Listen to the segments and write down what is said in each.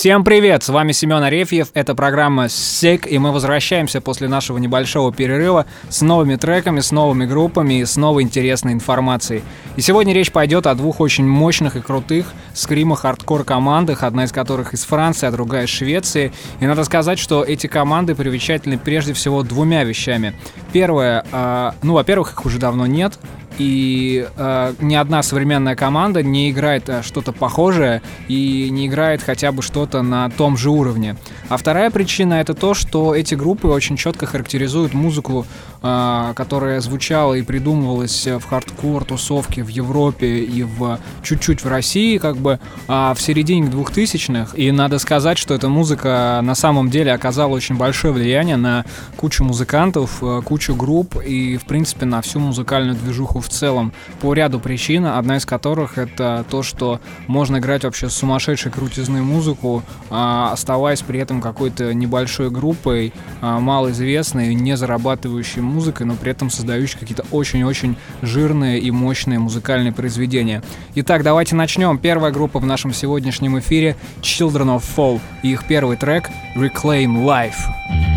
Всем привет! С вами Семен Арефьев, это программа SICK, и мы возвращаемся после нашего небольшого перерыва с новыми треками, с новыми группами и с новой интересной информацией. И сегодня речь пойдет о двух очень мощных и крутых скримо-хардкор командах, одна из которых из Франции, а другая из Швеции. И надо сказать, что эти команды примечательны прежде всего двумя вещами. Первое, э, ну, во-первых, их уже давно нет, и э, ни одна современная команда не играет э, что-то похожее и не играет хотя бы что-то на том же уровне. А вторая причина это то, что эти группы очень четко характеризуют музыку, э, которая звучала и придумывалась в хардкор тусовке в Европе и в чуть-чуть в России, как бы а в середине 2000-х. И надо сказать, что эта музыка на самом деле оказала очень большое влияние на кучу музыкантов, э, кучу групп и, в принципе, на всю музыкальную движуху в целом по ряду причин, одна из которых это то, что можно играть вообще сумасшедшей крутизной музыку, а, оставаясь при этом какой-то небольшой группой, а, малоизвестной, не зарабатывающей музыкой, но при этом создающей какие-то очень-очень жирные и мощные музыкальные произведения. Итак, давайте начнем. Первая группа в нашем сегодняшнем эфире Children of Fall и их первый трек Reclaim Life.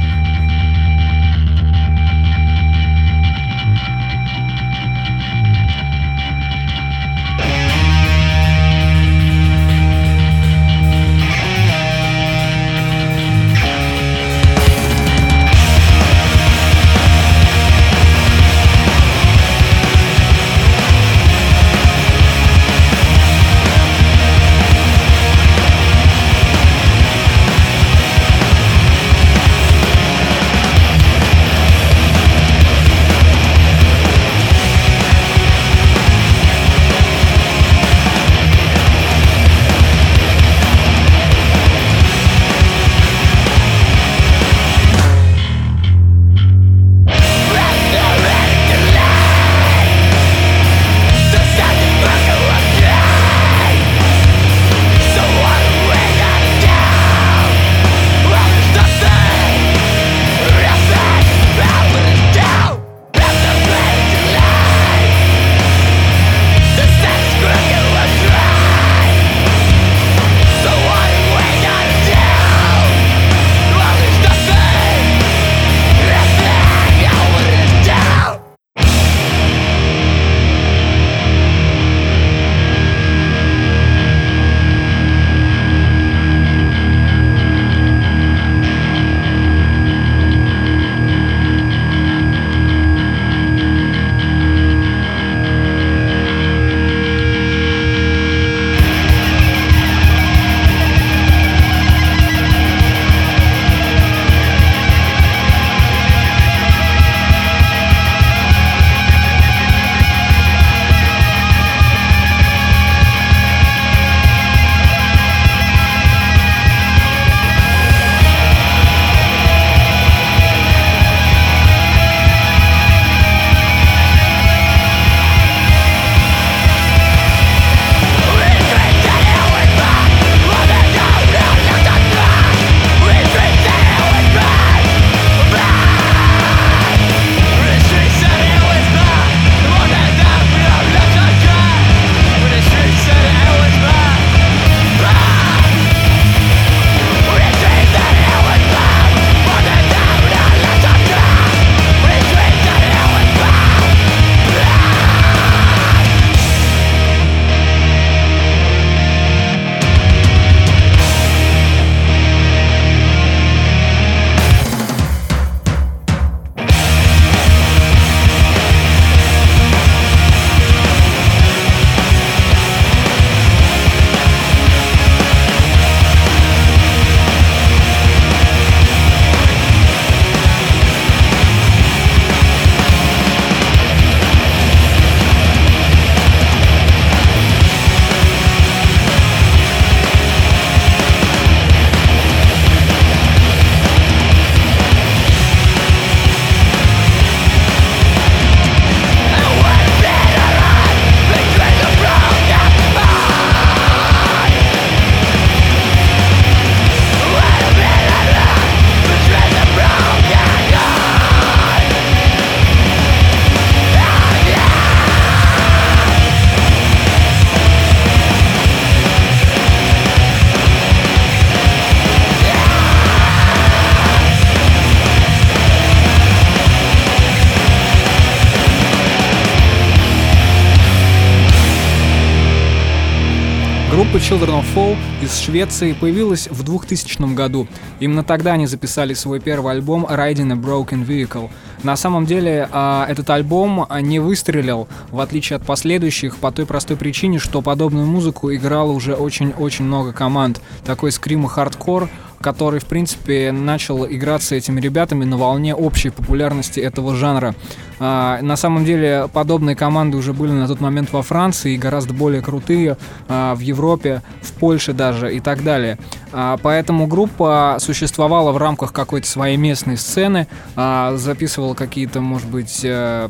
Children of Fall из Швеции появилась в 2000 году. Именно тогда они записали свой первый альбом Riding a Broken Vehicle. На самом деле а, этот альбом не выстрелил, в отличие от последующих, по той простой причине, что подобную музыку играло уже очень-очень много команд. Такой скрим и хардкор который, в принципе, начал играться этими ребятами на волне общей популярности этого жанра. А, на самом деле, подобные команды уже были на тот момент во Франции, гораздо более крутые а, в Европе, в Польше даже и так далее. А, поэтому группа существовала в рамках какой-то своей местной сцены, записывала какие-то, может быть, э,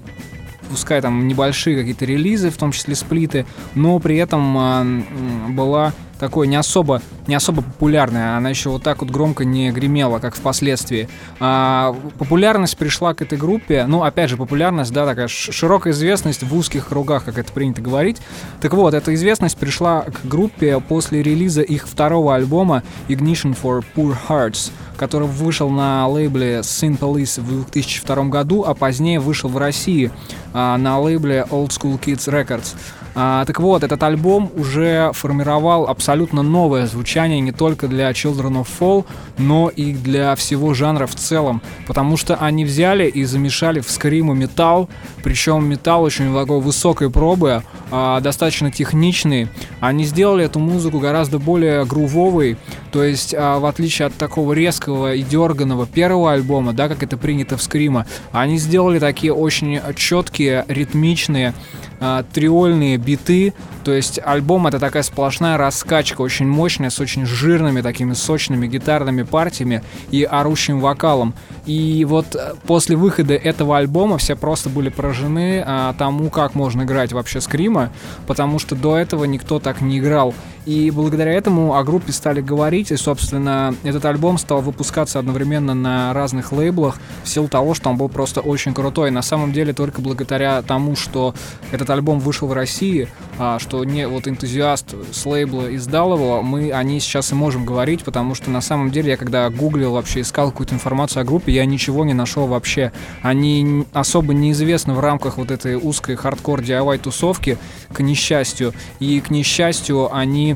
пускай там небольшие какие-то релизы, в том числе сплиты, но при этом была такой не особо, не особо популярная. Она еще вот так вот громко не гремела, как впоследствии. А, популярность пришла к этой группе, ну, опять же, популярность, да, такая широкая известность в узких кругах, как это принято говорить. Так вот, эта известность пришла к группе после релиза их второго альбома Ignition for Poor Hearts, который вышел на лейбле Sin Police в 2002 году, а позднее вышел в России а, на лейбле Old School Kids Records. А, так вот, этот альбом уже формировал абсолютно новое звучание не только для Children of Fall, но и для всего жанра в целом, потому что они взяли и замешали в скриму металл, причем металл очень такой высокой пробы, а, достаточно техничный. Они сделали эту музыку гораздо более грувовой, то есть а, в отличие от такого резкого и дерганого первого альбома, да, как это принято в скрима, они сделали такие очень четкие, ритмичные, а, триольные биты, то есть альбом это такая сплошная раскачка, очень мощная, с очень жирными такими сочными гитарными партиями и орущим вокалом. И вот э, после выхода этого альбома все просто были поражены а, тому, как можно играть вообще скрима, потому что до этого никто так не играл. И благодаря этому о группе стали говорить, и, собственно, этот альбом стал выпускаться одновременно на разных лейблах в силу того, что он был просто очень крутой. На самом деле, только благодаря тому, что этот альбом вышел в России, а, что не вот энтузиаст с лейбла издал его, мы о ней сейчас и можем говорить, потому что на самом деле я когда гуглил вообще, искал какую-то информацию о группе, я ничего не нашел вообще. Они особо неизвестны в рамках вот этой узкой хардкор DIY тусовки, к несчастью. И к несчастью они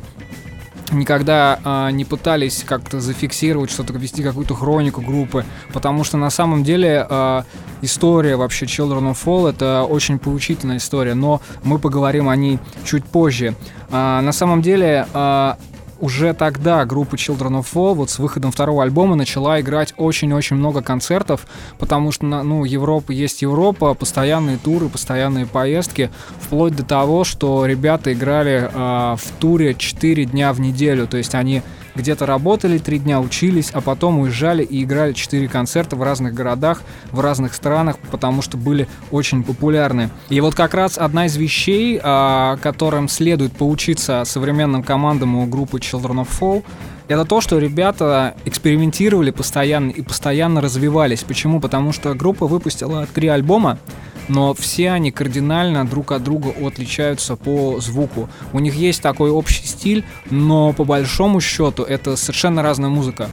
никогда э, не пытались как-то зафиксировать что-то, вести какую-то хронику группы, потому что на самом деле э, история вообще Children of Fall это очень поучительная история, но мы поговорим о ней чуть позже. Э, на самом деле э, уже тогда группа Children of Fall вот с выходом второго альбома начала играть очень-очень много концертов, потому что, ну, Европа есть Европа, постоянные туры, постоянные поездки, вплоть до того, что ребята играли э, в туре 4 дня в неделю, то есть они где-то работали три дня, учились, а потом уезжали и играли четыре концерта в разных городах, в разных странах, потому что были очень популярны. И вот как раз одна из вещей, а, которым следует поучиться современным командам у группы Children of Fall, это то, что ребята экспериментировали постоянно и постоянно развивались. Почему? Потому что группа выпустила три альбома, но все они кардинально друг от друга отличаются по звуку. У них есть такой общий стиль, но по большому счету это совершенно разная музыка.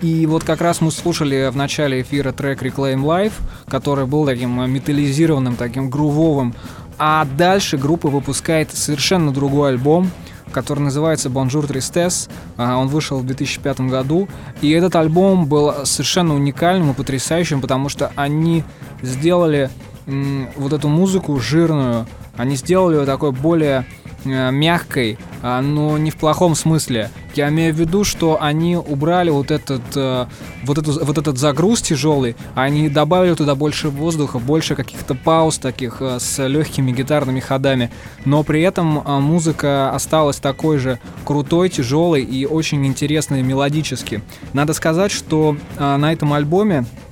И вот как раз мы слушали в начале эфира трек Reclaim Life, который был таким металлизированным, таким грувовым. А дальше группа выпускает совершенно другой альбом, который называется Bonjour Tristesse. А, он вышел в 2005 году. И этот альбом был совершенно уникальным и потрясающим, потому что они сделали вот эту музыку жирную, они сделали ее такой более э, мягкой, а, но не в плохом смысле. Я имею в виду, что они убрали вот этот, э, вот, эту, вот этот загруз тяжелый, они добавили туда больше воздуха, больше каких-то пауз таких э, с легкими гитарными ходами, но при этом музыка осталась такой же крутой, тяжелой и очень интересной мелодически. Надо сказать, что на этом альбоме а,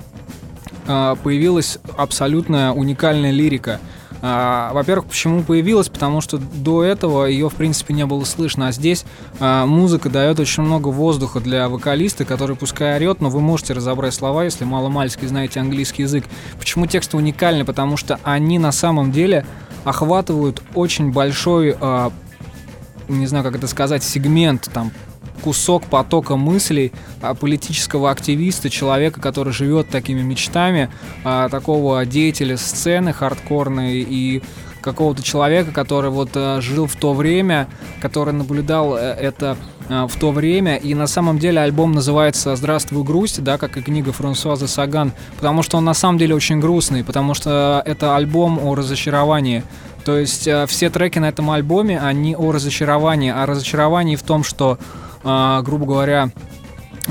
появилась абсолютно уникальная лирика. А, во-первых, почему появилась? Потому что до этого ее, в принципе, не было слышно. А здесь а, музыка дает очень много воздуха для вокалиста, который пускай орет, но вы можете разобрать слова, если мало-мальски знаете английский язык. Почему тексты уникальны? Потому что они на самом деле охватывают очень большой не знаю, как это сказать, сегмент там кусок потока мыслей а, политического активиста, человека, который живет такими мечтами, а, такого деятеля сцены хардкорной и какого-то человека, который вот э, жил в то время, который наблюдал э, это в то время. И на самом деле альбом называется «Здравствуй, грусть», да, как и книга Франсуаза Саган, потому что он на самом деле очень грустный, потому что это альбом о разочаровании. То есть э, все треки на этом альбоме, они о разочаровании, о разочаровании в том, что, грубо говоря,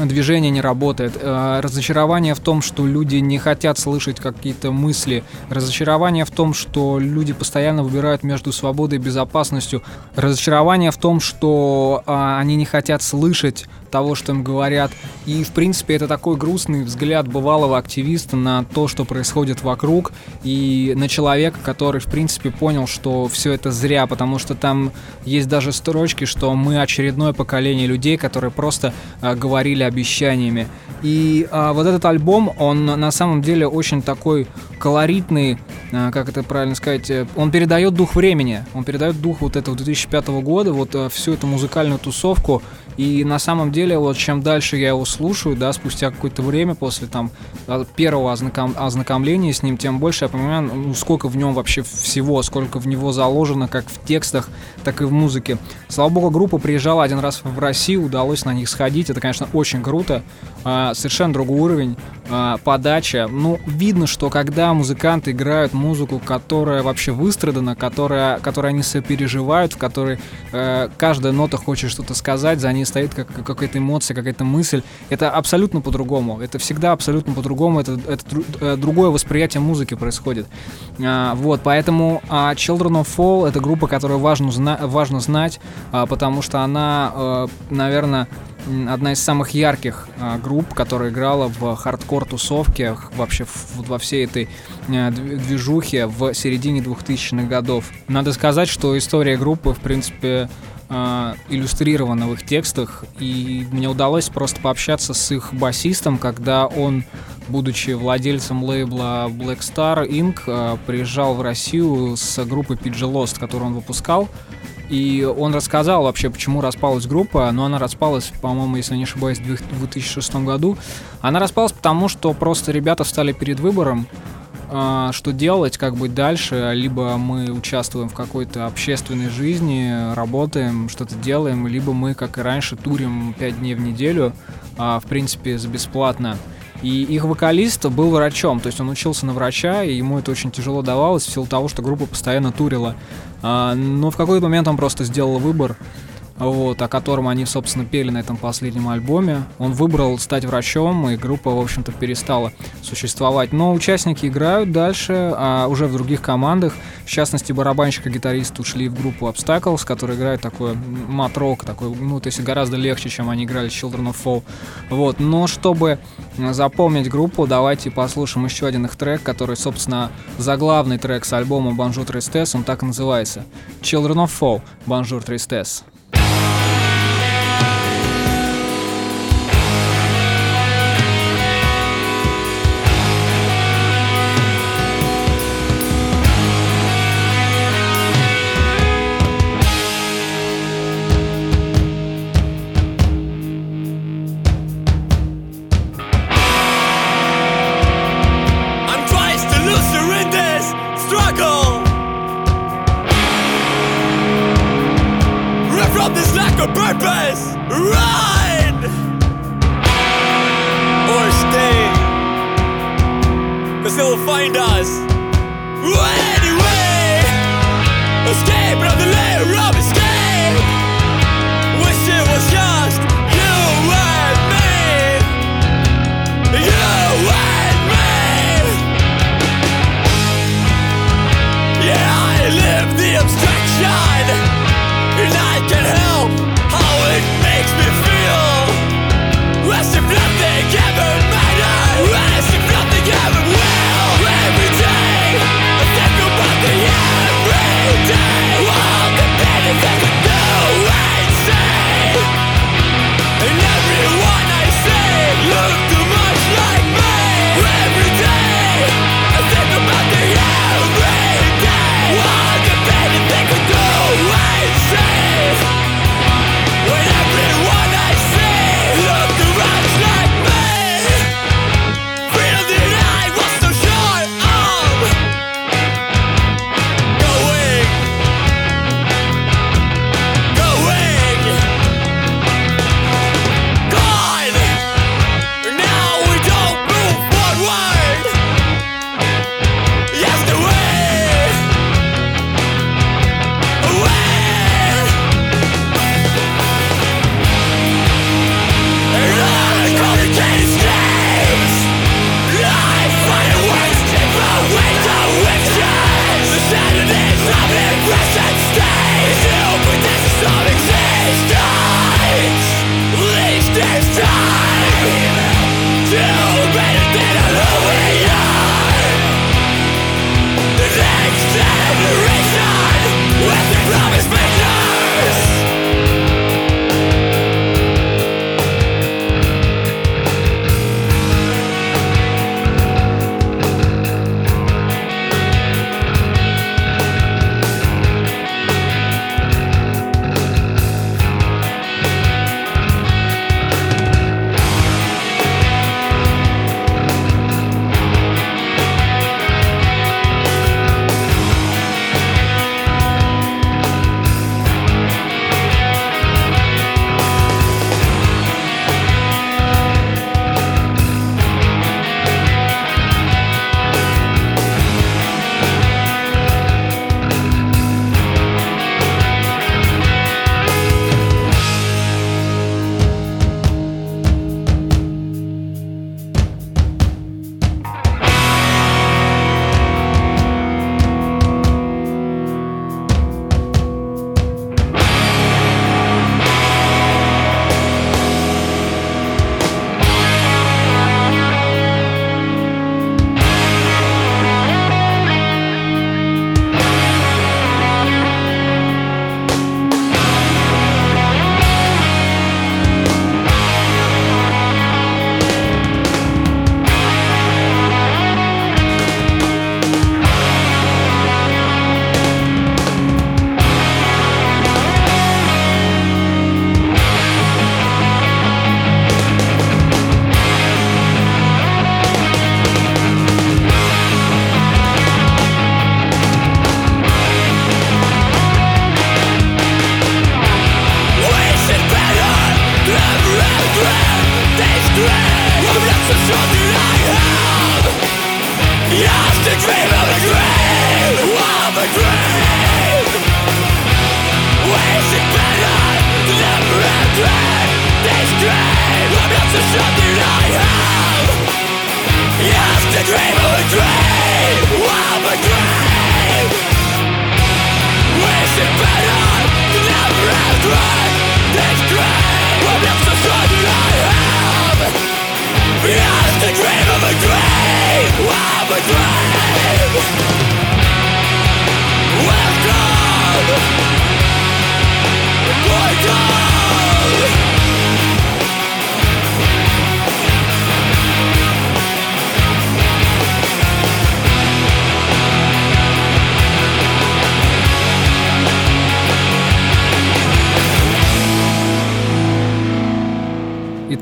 движение не работает, э, разочарование в том, что люди не хотят слышать какие-то мысли, разочарование в том, что люди постоянно выбирают между свободой и безопасностью, разочарование в том, что э, они не хотят слышать того, что им говорят. И, в принципе, это такой грустный взгляд бывалого активиста на то, что происходит вокруг, и на человека, который, в принципе, понял, что все это зря, потому что там есть даже строчки, что мы очередное поколение людей, которые просто э, говорили обещаниями. И э, вот этот альбом, он на самом деле очень такой колоритный, э, как это правильно сказать, э, он передает дух времени, он передает дух вот этого 2005 года, вот э, всю эту музыкальную тусовку, и на самом деле, вот чем дальше я его слушаю, да, спустя какое-то время после там а, первого ознаком, ознакомления с ним, тем больше я понимаю, ну, сколько в нем вообще всего, сколько в него заложено, как в текстах, так и в музыке. Слава богу, группа приезжала один раз в Россию, удалось на них сходить, это, конечно, очень круто, а, совершенно другой уровень, а, подача. Ну, видно, что когда музыканты играют музыку, которая вообще выстрадана, которая, которая они сопереживают, в которой э, каждая нота хочет что-то сказать, за ней стоит как, какая-то эмоция, какая-то мысль. Это абсолютно по-другому. Это всегда абсолютно по-другому. Это, это э, другое восприятие музыки происходит. А, вот, поэтому а, Children of Fall это группа, которую важно, зна- важно знать, а, потому что она, э, наверное, одна из самых ярких а, групп, которая играла в хардкор-тусовке, вообще в, во всей этой а, движухе в середине 2000-х годов. Надо сказать, что история группы, в принципе, э, иллюстрировано в их текстах, и мне удалось просто пообщаться с их басистом, когда он, будучи владельцем лейбла Black Star Inc., э, приезжал в Россию с группой PG Lost, которую он выпускал, и он рассказал вообще, почему распалась группа, но она распалась, по-моему, если не ошибаюсь, в 2006 году. Она распалась потому, что просто ребята встали перед выбором, а, что делать, как быть дальше, либо мы участвуем в какой-то общественной жизни, работаем, что-то делаем, либо мы, как и раньше, турим 5 дней в неделю, а, в принципе, за бесплатно. И их вокалист был врачом, то есть он учился на врача, и ему это очень тяжело давалось в силу того, что группа постоянно турила. А, но в какой-то момент он просто сделал выбор, вот, о котором они, собственно, пели на этом последнем альбоме. Он выбрал стать врачом, и группа, в общем-то, перестала существовать. Но участники играют дальше, а уже в других командах. В частности, барабанщик и гитарист ушли в группу Obstacles, которая играет такой матрок, такой, ну, то есть гораздо легче, чем они играли Children of Fall. Вот, но чтобы запомнить группу, давайте послушаем еще один их трек, который, собственно, заглавный трек с альбома Bonjour Tristesse, он так и называется. Children of Fall, Bonjour Tristesse.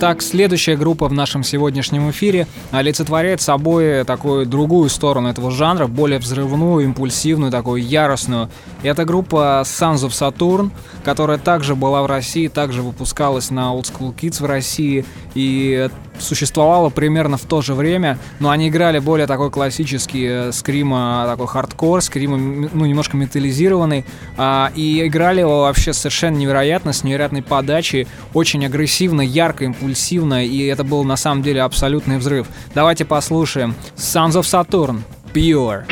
Итак, следующая группа в нашем сегодняшнем эфире олицетворяет собой такую другую сторону этого жанра, более взрывную, импульсивную, такую яростную. Это группа Sons of Saturn, которая также была в России, также выпускалась на Old School Kids в России и существовала примерно в то же время, но они играли более такой классический э, скрима, такой хардкор, скрим, ну, немножко металлизированный, а, и играли его вообще совершенно невероятно, с невероятной подачей, очень агрессивно, ярко, импульсивно, и это был на самом деле абсолютный взрыв. Давайте послушаем Sons of Saturn, Pure.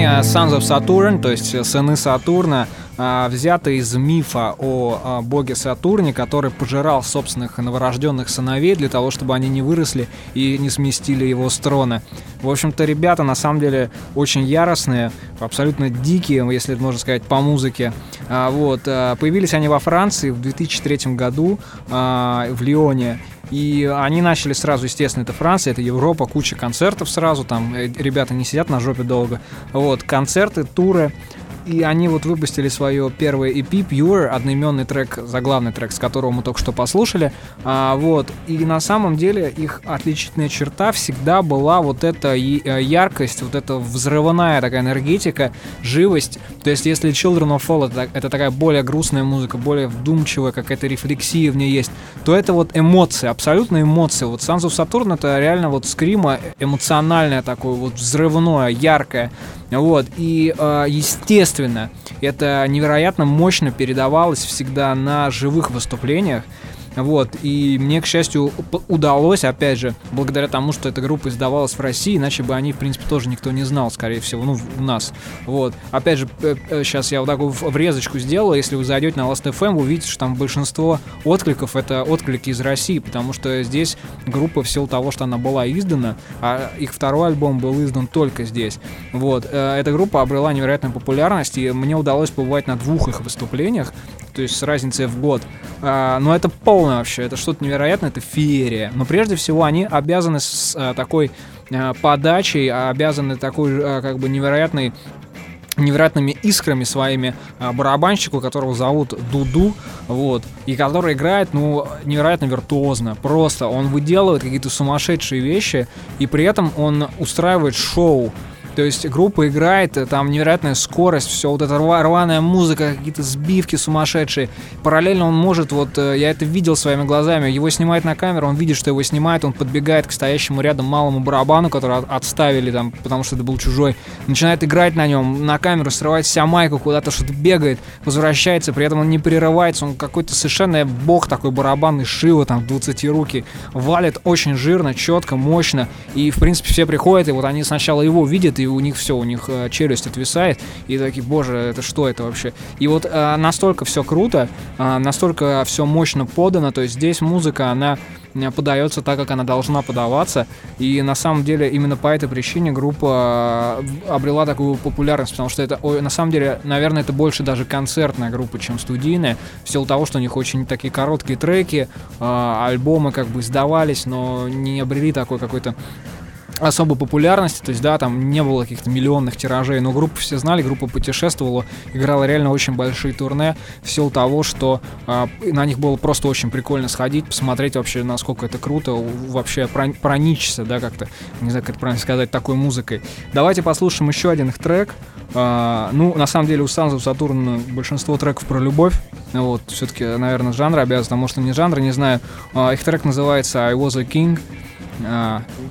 Название Sons of Saturn, то есть сыны Сатурна, а, взято из мифа о а, боге Сатурне, который пожирал собственных новорожденных сыновей для того, чтобы они не выросли и не сместили его с трона. В общем-то, ребята на самом деле очень яростные, абсолютно дикие, если можно сказать, по музыке. А, вот. Появились они во Франции в 2003 году в Лионе. И они начали сразу, естественно, это Франция, это Европа, куча концертов сразу, там э, ребята не сидят на жопе долго. Вот, концерты, туры. И они вот выпустили свое первое EP Pure, одноименный трек, заглавный трек, с которого мы только что послушали. А, вот. И на самом деле их отличительная черта всегда была вот эта э, яркость, вот эта взрывная такая энергетика, живость. То есть если Children of Fall это, это такая более грустная музыка, более вдумчивая, какая-то рефлексия в ней есть, то это вот эмоции, абсолютно эмоции. Вот Sons of Saturn это реально вот скрима эмоциональное такое, вот взрывное, яркое. Вот, и, э, естественно, это невероятно мощно передавалось всегда на живых выступлениях. Вот, и мне, к счастью, удалось, опять же, благодаря тому, что эта группа издавалась в России, иначе бы они, в принципе, тоже никто не знал, скорее всего, ну, у нас. Вот. Опять же, сейчас я вот такую врезочку сделал, если вы зайдете на Last.fm, вы увидите, что там большинство откликов — это отклики из России, потому что здесь группа в силу того, что она была издана, а их второй альбом был издан только здесь. Вот. Э, эта группа обрела невероятную популярность, и мне удалось побывать на двух их выступлениях, то есть с разницей в год. А, но это полное вообще, это что-то невероятное, это феерия. Но прежде всего они обязаны с а, такой а, подачей, обязаны такой а, как бы невероятной невероятными искрами своими а, барабанщику, которого зовут Дуду, вот, и который играет, ну, невероятно виртуозно, просто он выделывает какие-то сумасшедшие вещи, и при этом он устраивает шоу, то есть группа играет, э, там невероятная скорость, все вот эта рваная музыка, какие-то сбивки сумасшедшие. Параллельно он может, вот э, я это видел своими глазами, его снимает на камеру, он видит, что его снимает, он подбегает к стоящему рядом малому барабану, который отставили там, потому что это был чужой, начинает играть на нем, на камеру срывает вся майку, куда-то что-то бегает, возвращается, при этом он не прерывается, он какой-то совершенно бог такой барабанный, Шива там 20 руки, валит очень жирно, четко, мощно, и в принципе все приходят, и вот они сначала его видят, и у них все, у них э, челюсть отвисает, и такие, боже, это что это вообще? И вот э, настолько все круто, э, настолько все мощно подано, то есть здесь музыка, она э, подается так, как она должна подаваться. И на самом деле именно по этой причине группа э, обрела такую популярность, потому что это, ой, на самом деле, наверное, это больше даже концертная группа, чем студийная, в силу того, что у них очень такие короткие треки, э, альбомы как бы сдавались, но не обрели такой какой-то особой популярности, то есть, да, там не было каких-то миллионных тиражей, но группу все знали, группа путешествовала, играла реально очень большие турне в силу того, что э, на них было просто очень прикольно сходить, посмотреть вообще, насколько это круто, вообще проникся, да, как-то, не знаю, как это правильно сказать, такой музыкой. Давайте послушаем еще один их трек. Э, ну, на самом деле, у Санза Сатурна большинство треков про любовь, вот, все-таки, наверное, жанр обязан, а может и не жанр, не знаю. Э, их трек называется I Was a King,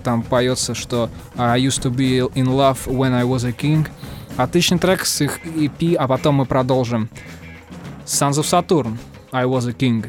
там поется, что I used to be in love when I was a king. Отличный трек с их EP, а потом мы продолжим. Sons of Saturn, I was a king.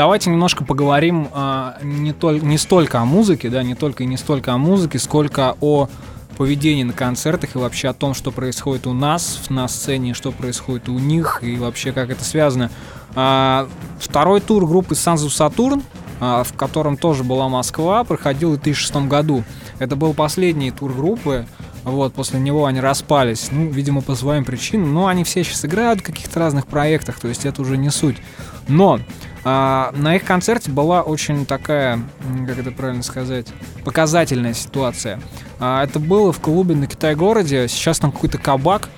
Давайте немножко поговорим а, не, толь, не столько о музыке, да, не только и не столько о музыке, сколько о поведении на концертах и вообще о том, что происходит у нас на сцене, что происходит у них и вообще как это связано. А, второй тур группы Санзу Сатурн, а, в котором тоже была Москва, проходил в 2006 году. Это был последний тур группы, вот, после него они распались, ну, видимо, по своим причинам, но они все сейчас играют в каких-то разных проектах, то есть это уже не суть. Но а, на их концерте была очень такая, как это правильно сказать, показательная ситуация. А, это было в клубе на Китай-городе, сейчас там какой-то кабак,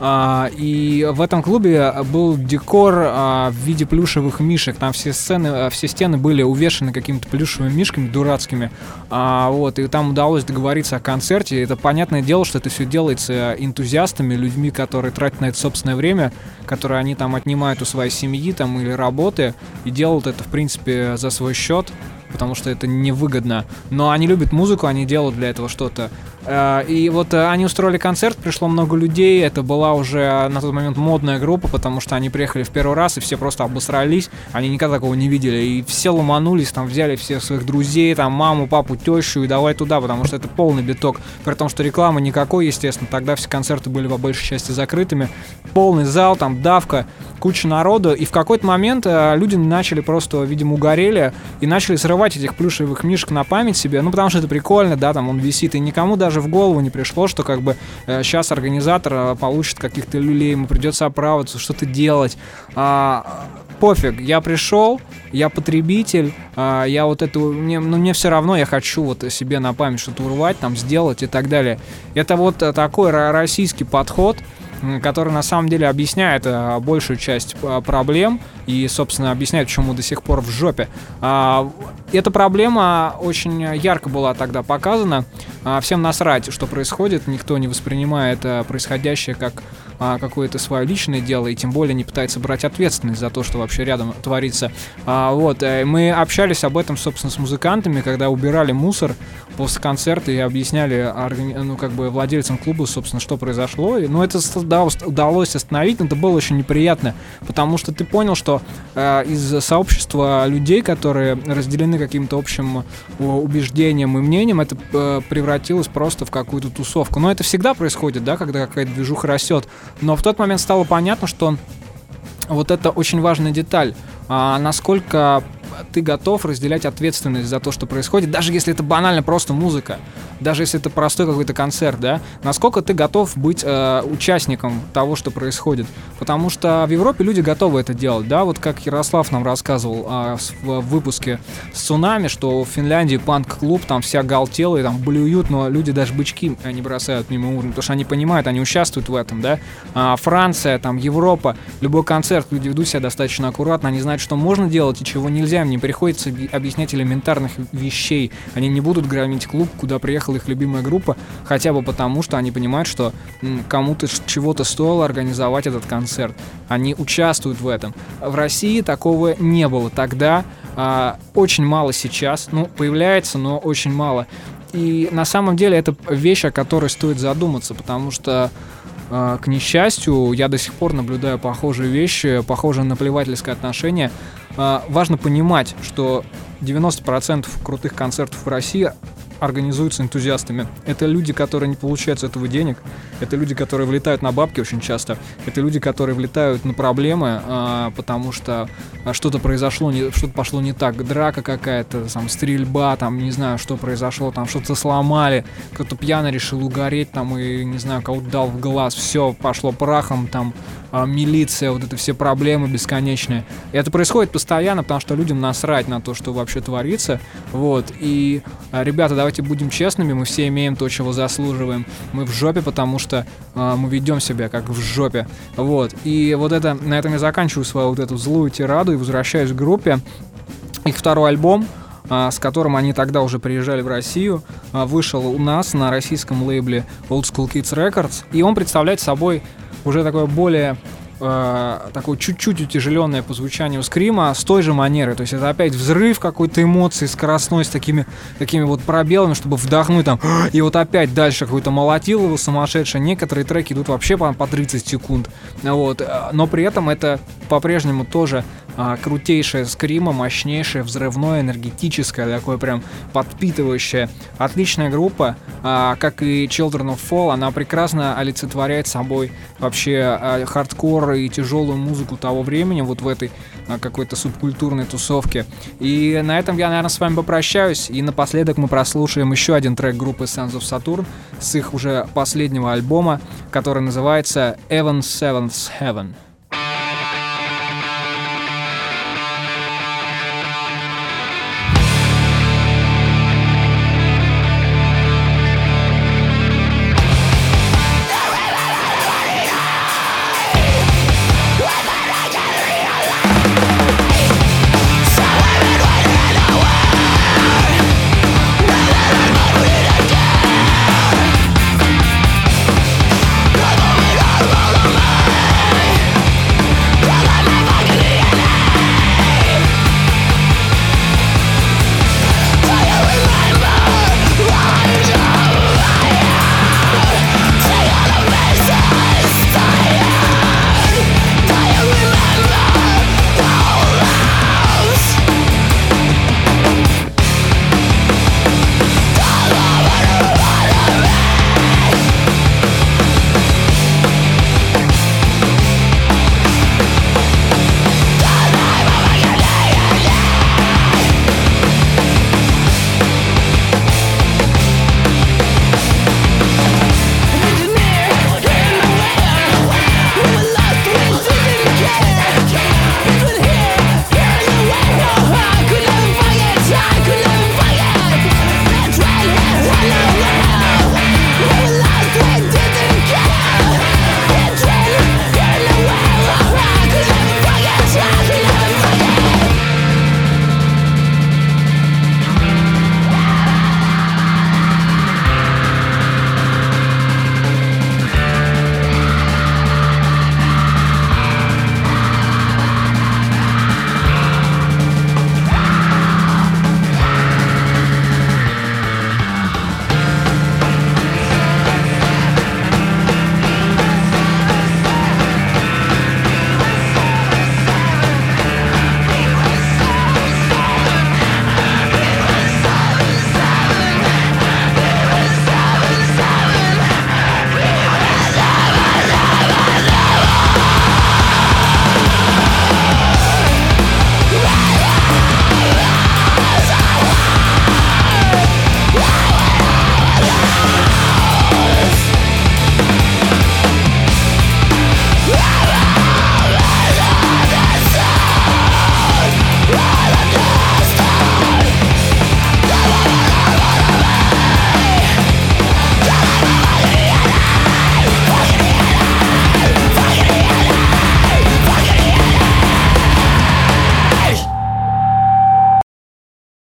и в этом клубе был декор а, в виде плюшевых мишек. Там все сцены, а, все стены были увешаны какими-то плюшевыми мишками дурацкими. Вот, и там удалось договориться о концерте. Это понятное дело, что это все делается энтузиастами, людьми, которые тратят на это собственное время, которые они там отнимают у своей семьи там или работы и делают это, в принципе, за свой счет потому что это невыгодно. Но они любят музыку, они делают для этого что-то. Э, и вот э, они устроили концерт, пришло много людей, это была уже на тот момент модная группа, потому что они приехали в первый раз, и все просто обосрались, они никогда такого не видели, и все ломанулись, там взяли всех своих друзей, там маму, папу, тещу, и давай туда, потому что это полный биток, при том, что рекламы никакой, естественно, тогда все концерты были по большей части закрытыми, полный зал, там давка, куча народу, и в какой-то момент э, люди начали просто, видимо, угорели, и начали срывать этих плюшевых мишек на память себе, ну, потому что это прикольно, да, там он висит, и никому даже даже в голову не пришло, что как бы э, сейчас организатор э, получит каких-то люлей, ему придется оправдываться, что-то делать. А, пофиг, я пришел, я потребитель, а, я вот это, мне, ну мне все равно, я хочу вот себе на память что-то урвать, там сделать и так далее. Это вот э, такой российский подход, который на самом деле объясняет а, большую часть а, проблем и, собственно, объясняет, почему до сих пор в жопе. А, эта проблема очень ярко была тогда показана. А, всем насрать, что происходит, никто не воспринимает а, происходящее как а, какое-то свое личное дело и тем более не пытается брать ответственность за то, что вообще рядом творится. А, вот, э, мы общались об этом, собственно, с музыкантами, когда убирали мусор после концерта и объясняли, ну, как бы владельцам клуба, собственно, что произошло. Но ну, это да, удалось остановить, но это было очень неприятно, потому что ты понял, что э, из сообщества людей, которые разделены каким-то общим убеждением и мнением, это э, превратилось просто в какую-то тусовку. Но это всегда происходит, да, когда какая-то движуха растет. Но в тот момент стало понятно, что вот это очень важная деталь. А насколько ты готов разделять ответственность за то, что происходит, даже если это банально просто музыка, даже если это простой какой-то концерт, да, насколько ты готов быть э, участником того, что происходит. Потому что в Европе люди готовы это делать, да, вот как Ярослав нам рассказывал э, в, выпуске с цунами, что в Финляндии панк-клуб, там вся галтела, и там блюют, но люди даже бычки не бросают мимо уровня, потому что они понимают, они участвуют в этом, да. А Франция, там Европа, любой концерт, люди ведут себя достаточно аккуратно, они знают, что можно делать и чего нельзя, им не приходится объяснять элементарных вещей. Они не будут громить клуб, куда приехала их любимая группа, хотя бы потому, что они понимают, что кому-то чего-то стоило организовать этот концерт. Они участвуют в этом. В России такого не было тогда. А, очень мало сейчас. Ну, появляется, но очень мало. И на самом деле это вещь, о которой стоит задуматься, потому что а, к несчастью, я до сих пор наблюдаю похожие вещи, похожее наплевательское отношение. А, важно понимать, что 90% крутых концертов в России организуются энтузиастами. Это люди, которые не получают с этого денег, это люди, которые влетают на бабки очень часто, это люди, которые влетают на проблемы, а, потому что а, что-то произошло, что-то пошло не так, драка какая-то, там, стрельба, там, не знаю, что произошло, там, что-то сломали, кто-то пьяно решил угореть, там, и, не знаю, кого-то дал в глаз, все пошло прахом, там, милиция, вот это все проблемы бесконечные. И это происходит постоянно, потому что людям насрать на то, что вообще творится, вот, и, а, ребята, давайте будем честными, мы все имеем то, чего заслуживаем, мы в жопе, потому что а, мы ведем себя как в жопе, вот, и вот это, на этом я заканчиваю свою вот эту злую тираду и возвращаюсь к группе, их второй альбом, с которым они тогда уже приезжали в Россию, вышел у нас на российском лейбле Old School Kids Records, и он представляет собой уже такое более э, такое чуть-чуть утяжеленное по звучанию скрима с той же манерой. То есть это опять взрыв какой-то эмоции скоростной с такими, такими вот пробелами, чтобы вдохнуть там, и вот опять дальше какой-то молотил его сумасшедший. Некоторые треки идут вообще по, по 30 секунд. Вот. Но при этом это по-прежнему тоже а, крутейшее скрима, мощнейшее, взрывное, энергетическое, такое прям подпитывающее. Отличная группа, а, как и Children of Fall, она прекрасно олицетворяет собой вообще а, хардкор и тяжелую музыку того времени, вот в этой а, какой-то субкультурной тусовке. И на этом я, наверное, с вами попрощаюсь. И напоследок мы прослушаем еще один трек группы Sons of Saturn с их уже последнего альбома, который называется Evan Seventh Heaven.